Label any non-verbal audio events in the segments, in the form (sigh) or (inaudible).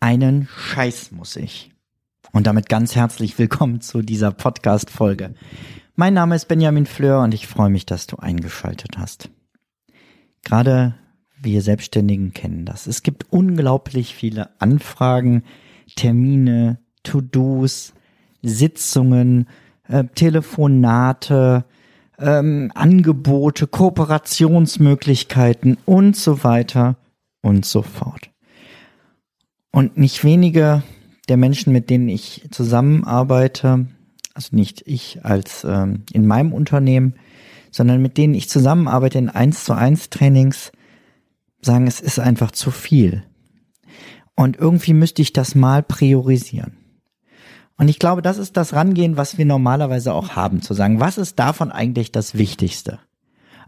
Einen Scheiß muss ich. Und damit ganz herzlich willkommen zu dieser Podcast-Folge. Mein Name ist Benjamin Fleur und ich freue mich, dass du eingeschaltet hast. Gerade wir Selbstständigen kennen das. Es gibt unglaublich viele Anfragen, Termine, To-Dos, Sitzungen, äh, Telefonate, ähm, Angebote, Kooperationsmöglichkeiten und so weiter und so fort. Und nicht wenige der Menschen, mit denen ich zusammenarbeite, also nicht ich als ähm, in meinem Unternehmen, sondern mit denen ich zusammenarbeite in 1 zu 1 Trainings, sagen, es ist einfach zu viel. Und irgendwie müsste ich das mal priorisieren. Und ich glaube, das ist das Rangehen, was wir normalerweise auch haben, zu sagen, was ist davon eigentlich das Wichtigste?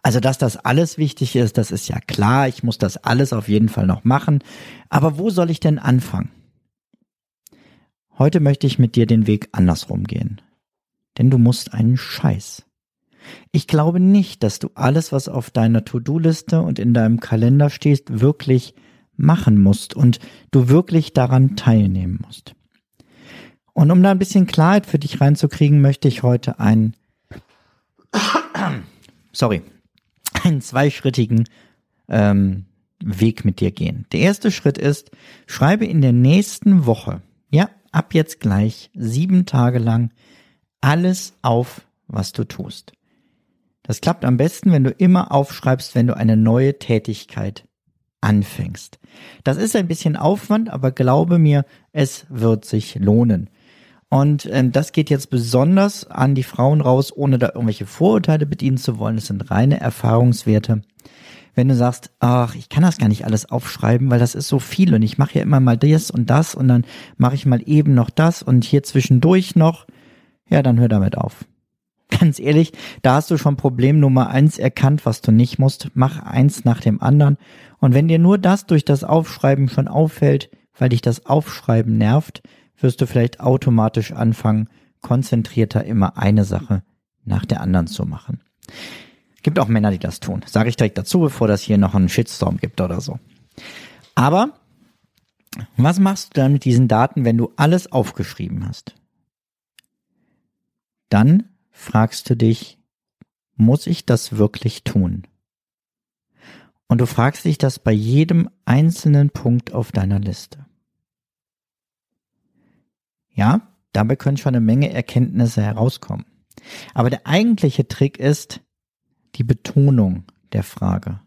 Also, dass das alles wichtig ist, das ist ja klar, ich muss das alles auf jeden Fall noch machen. Aber wo soll ich denn anfangen? Heute möchte ich mit dir den Weg andersrum gehen. Denn du musst einen Scheiß. Ich glaube nicht, dass du alles, was auf deiner To-Do-Liste und in deinem Kalender steht, wirklich machen musst und du wirklich daran teilnehmen musst. Und um da ein bisschen Klarheit für dich reinzukriegen, möchte ich heute einen, (clears throat) sorry, einen zweischrittigen ähm, Weg mit dir gehen. Der erste Schritt ist, schreibe in der nächsten Woche, ja, ab jetzt gleich, sieben Tage lang, alles auf, was du tust. Das klappt am besten, wenn du immer aufschreibst, wenn du eine neue Tätigkeit anfängst. Das ist ein bisschen Aufwand, aber glaube mir, es wird sich lohnen. Und ähm, das geht jetzt besonders an die Frauen raus, ohne da irgendwelche Vorurteile bedienen zu wollen. Das sind reine Erfahrungswerte. Wenn du sagst, ach, ich kann das gar nicht alles aufschreiben, weil das ist so viel und ich mache ja immer mal das und das und dann mache ich mal eben noch das und hier zwischendurch noch, ja, dann hör damit auf. (laughs) Ganz ehrlich, da hast du schon Problem Nummer eins erkannt, was du nicht musst. Mach eins nach dem anderen. Und wenn dir nur das durch das Aufschreiben schon auffällt, weil dich das Aufschreiben nervt, wirst du vielleicht automatisch anfangen, konzentrierter immer eine Sache nach der anderen zu machen. Gibt auch Männer, die das tun. Sage ich direkt dazu, bevor das hier noch einen Shitstorm gibt oder so. Aber was machst du dann mit diesen Daten, wenn du alles aufgeschrieben hast? Dann fragst du dich, muss ich das wirklich tun? Und du fragst dich das bei jedem einzelnen Punkt auf deiner Liste. Ja, dabei können schon eine Menge Erkenntnisse herauskommen. Aber der eigentliche Trick ist die Betonung der Frage.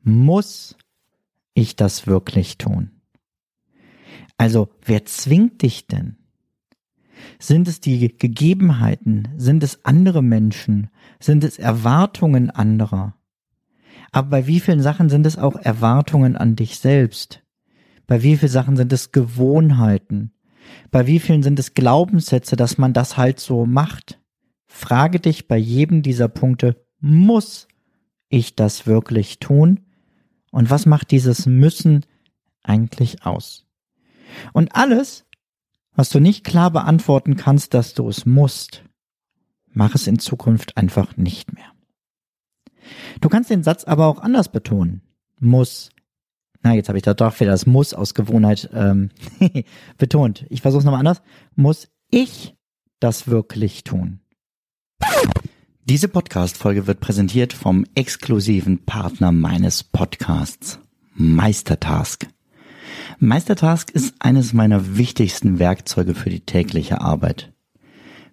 Muss ich das wirklich tun? Also, wer zwingt dich denn? Sind es die Gegebenheiten? Sind es andere Menschen? Sind es Erwartungen anderer? Aber bei wie vielen Sachen sind es auch Erwartungen an dich selbst? Bei wie vielen Sachen sind es Gewohnheiten? Bei wie vielen sind es Glaubenssätze, dass man das halt so macht? Frage dich bei jedem dieser Punkte, muss ich das wirklich tun? Und was macht dieses Müssen eigentlich aus? Und alles, was du nicht klar beantworten kannst, dass du es musst, mach es in Zukunft einfach nicht mehr. Du kannst den Satz aber auch anders betonen. Muss na, jetzt habe ich da doch wieder das Muss aus Gewohnheit ähm, (laughs) betont. Ich versuche es nochmal anders. Muss ich das wirklich tun? Diese Podcast-Folge wird präsentiert vom exklusiven Partner meines Podcasts, Meistertask. Meistertask ist eines meiner wichtigsten Werkzeuge für die tägliche Arbeit.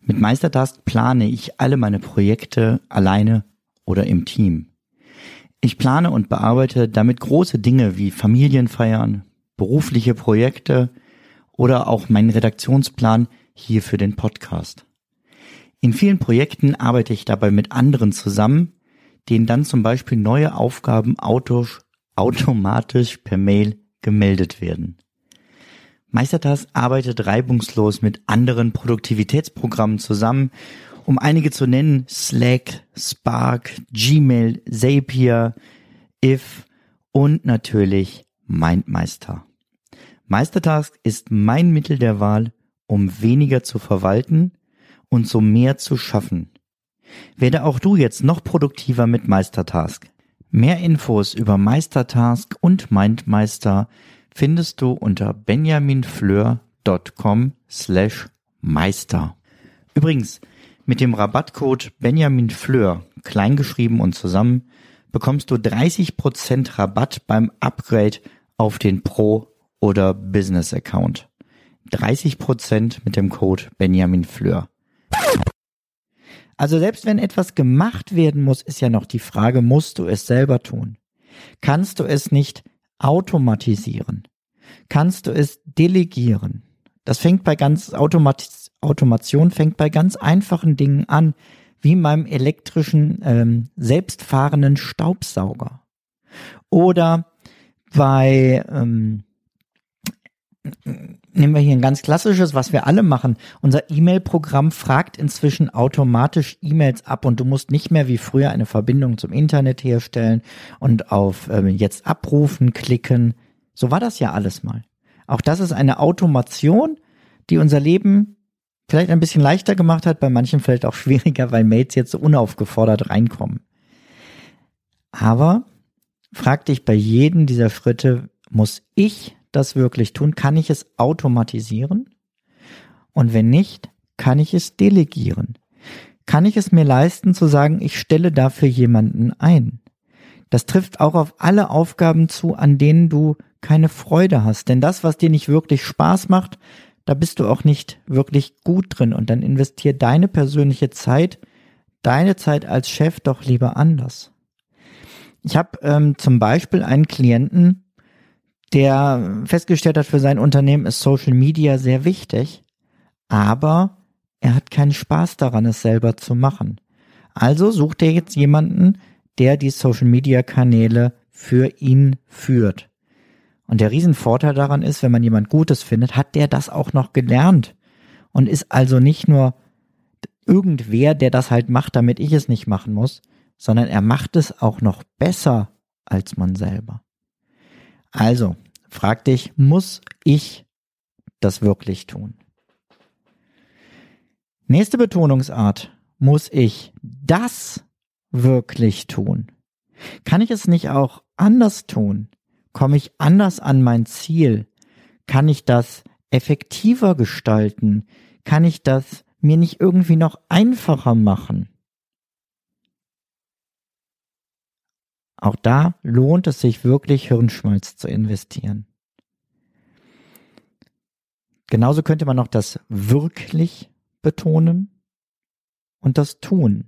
Mit Meistertask plane ich alle meine Projekte alleine oder im Team. Ich plane und bearbeite damit große Dinge wie Familienfeiern, berufliche Projekte oder auch meinen Redaktionsplan hier für den Podcast. In vielen Projekten arbeite ich dabei mit anderen zusammen, denen dann zum Beispiel neue Aufgaben automatisch per Mail gemeldet werden. Meistertask arbeitet reibungslos mit anderen Produktivitätsprogrammen zusammen, um einige zu nennen, Slack, Spark, Gmail, Zapier, If und natürlich MindMeister. Meistertask ist mein Mittel der Wahl, um weniger zu verwalten und so mehr zu schaffen. Werde auch du jetzt noch produktiver mit Meistertask. Mehr Infos über Meistertask und MindMeister findest du unter benjaminfleur.com slash Meister. Übrigens, mit dem Rabattcode benjaminfleur, kleingeschrieben und zusammen, bekommst du 30% Rabatt beim Upgrade auf den Pro- oder Business-Account. 30% mit dem Code benjaminfleur. Also selbst wenn etwas gemacht werden muss, ist ja noch die Frage, musst du es selber tun? Kannst du es nicht automatisieren? Kannst du es delegieren? Das fängt bei ganz Automat Automation fängt bei ganz einfachen Dingen an, wie meinem elektrischen ähm, selbstfahrenden Staubsauger oder bei ähm, nehmen wir hier ein ganz klassisches, was wir alle machen. Unser E-Mail-Programm fragt inzwischen automatisch E-Mails ab und du musst nicht mehr wie früher eine Verbindung zum Internet herstellen und auf ähm, jetzt abrufen klicken. So war das ja alles mal. Auch das ist eine Automation, die unser Leben vielleicht ein bisschen leichter gemacht hat, bei manchen vielleicht auch (laughs) schwieriger, weil Mails jetzt so unaufgefordert reinkommen. Aber frag dich bei jedem dieser Schritte, muss ich das wirklich tun? Kann ich es automatisieren? Und wenn nicht, kann ich es delegieren? Kann ich es mir leisten zu sagen, ich stelle dafür jemanden ein? Das trifft auch auf alle Aufgaben zu, an denen du keine Freude hast. Denn das, was dir nicht wirklich Spaß macht, da bist du auch nicht wirklich gut drin. Und dann investier deine persönliche Zeit, deine Zeit als Chef doch lieber anders. Ich habe ähm, zum Beispiel einen Klienten, der festgestellt hat, für sein Unternehmen ist Social Media sehr wichtig, aber er hat keinen Spaß daran, es selber zu machen. Also sucht er jetzt jemanden, der die Social Media Kanäle für ihn führt. Und der Riesenvorteil daran ist, wenn man jemand Gutes findet, hat der das auch noch gelernt und ist also nicht nur irgendwer, der das halt macht, damit ich es nicht machen muss, sondern er macht es auch noch besser als man selber. Also, frag dich, muss ich das wirklich tun? Nächste Betonungsart. Muss ich das wirklich tun? Kann ich es nicht auch anders tun? Komme ich anders an mein Ziel? Kann ich das effektiver gestalten? Kann ich das mir nicht irgendwie noch einfacher machen? Auch da lohnt es sich wirklich Hirnschmalz zu investieren. Genauso könnte man noch das wirklich betonen und das tun.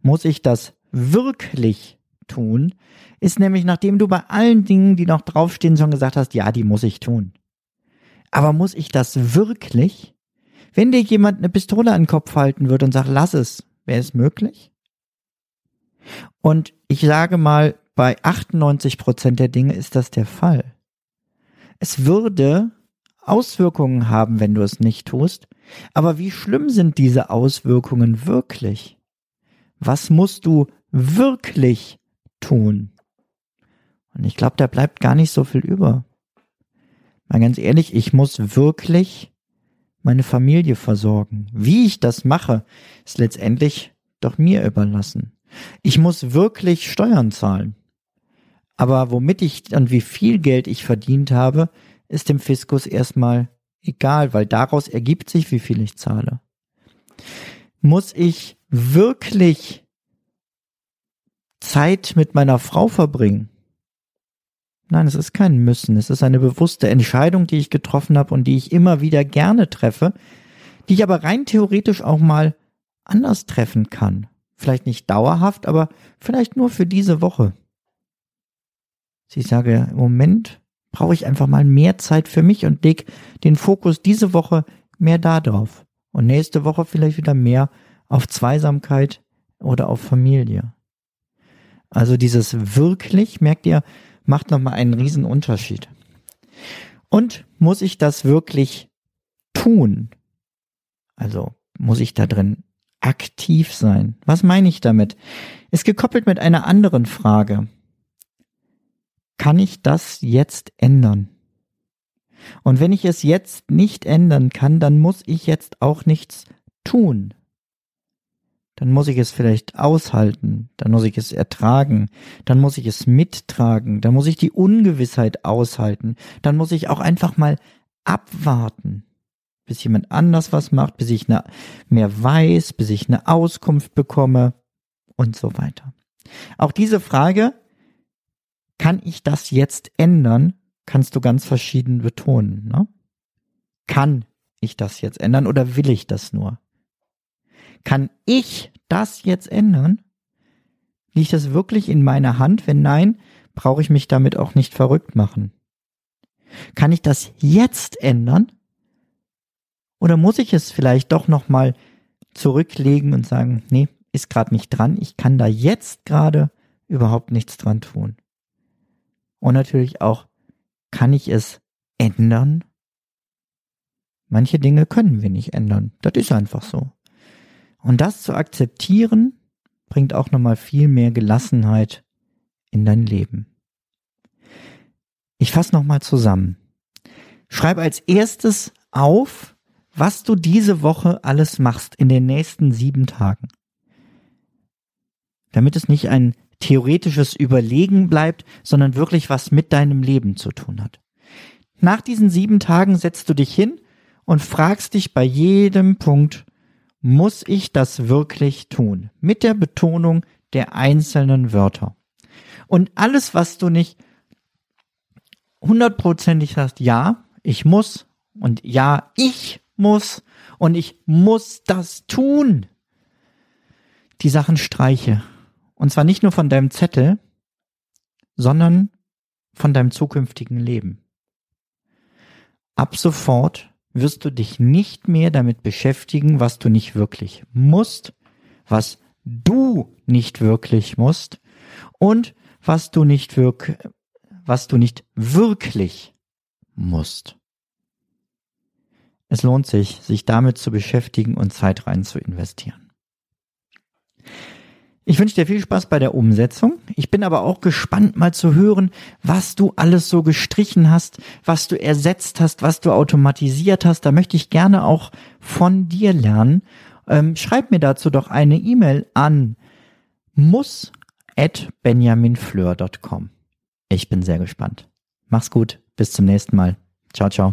Muss ich das wirklich tun, ist nämlich, nachdem du bei allen Dingen, die noch draufstehen, schon gesagt hast, ja, die muss ich tun. Aber muss ich das wirklich? Wenn dir jemand eine Pistole an den Kopf halten würde und sagt, lass es, wäre es möglich? Und ich sage mal, bei 98 Prozent der Dinge ist das der Fall. Es würde Auswirkungen haben, wenn du es nicht tust. Aber wie schlimm sind diese Auswirkungen wirklich? Was musst du wirklich tun? Und ich glaube, da bleibt gar nicht so viel über. Mal ganz ehrlich, ich muss wirklich meine Familie versorgen. Wie ich das mache, ist letztendlich doch mir überlassen. Ich muss wirklich Steuern zahlen. Aber womit ich und wie viel Geld ich verdient habe, ist dem Fiskus erstmal egal, weil daraus ergibt sich, wie viel ich zahle. Muss ich wirklich Zeit mit meiner Frau verbringen? Nein, es ist kein Müssen, es ist eine bewusste Entscheidung, die ich getroffen habe und die ich immer wieder gerne treffe, die ich aber rein theoretisch auch mal anders treffen kann. Vielleicht nicht dauerhaft, aber vielleicht nur für diese Woche. Sie sage, im Moment brauche ich einfach mal mehr Zeit für mich und leg den Fokus diese Woche mehr da drauf. Und nächste Woche vielleicht wieder mehr auf Zweisamkeit oder auf Familie. Also dieses wirklich, merkt ihr, macht nochmal einen riesen Unterschied. Und muss ich das wirklich tun? Also muss ich da drin aktiv sein? Was meine ich damit? Ist gekoppelt mit einer anderen Frage. Kann ich das jetzt ändern? Und wenn ich es jetzt nicht ändern kann, dann muss ich jetzt auch nichts tun. Dann muss ich es vielleicht aushalten, dann muss ich es ertragen, dann muss ich es mittragen, dann muss ich die Ungewissheit aushalten, dann muss ich auch einfach mal abwarten, bis jemand anders was macht, bis ich ne, mehr weiß, bis ich eine Auskunft bekomme und so weiter. Auch diese Frage, kann ich das jetzt ändern, kannst du ganz verschieden betonen. Ne? Kann ich das jetzt ändern oder will ich das nur? Kann ich das jetzt ändern? Liegt das wirklich in meiner Hand? Wenn nein, brauche ich mich damit auch nicht verrückt machen. Kann ich das jetzt ändern? Oder muss ich es vielleicht doch noch mal zurücklegen und sagen, nee, ist gerade nicht dran, ich kann da jetzt gerade überhaupt nichts dran tun. Und natürlich auch, kann ich es ändern? Manche Dinge können wir nicht ändern. Das ist einfach so. Und das zu akzeptieren, bringt auch nochmal viel mehr Gelassenheit in dein Leben. Ich fasse nochmal zusammen. Schreib als erstes auf, was du diese Woche alles machst in den nächsten sieben Tagen. Damit es nicht ein theoretisches Überlegen bleibt, sondern wirklich was mit deinem Leben zu tun hat. Nach diesen sieben Tagen setzt du dich hin und fragst dich bei jedem Punkt, muss ich das wirklich tun? Mit der Betonung der einzelnen Wörter. Und alles, was du nicht hundertprozentig hast, ja, ich muss und ja, ich muss und ich muss das tun. Die Sachen streiche. Und zwar nicht nur von deinem Zettel, sondern von deinem zukünftigen Leben. Ab sofort wirst du dich nicht mehr damit beschäftigen, was du nicht wirklich musst, was du nicht wirklich musst und was du nicht wirk was du nicht wirklich musst. Es lohnt sich, sich damit zu beschäftigen und Zeit rein zu investieren. Ich wünsche dir viel Spaß bei der Umsetzung. Ich bin aber auch gespannt mal zu hören, was du alles so gestrichen hast, was du ersetzt hast, was du automatisiert hast. Da möchte ich gerne auch von dir lernen. Ähm, schreib mir dazu doch eine E-Mail an muss@benjaminfleur.com. Ich bin sehr gespannt. Mach's gut. Bis zum nächsten Mal. Ciao, ciao.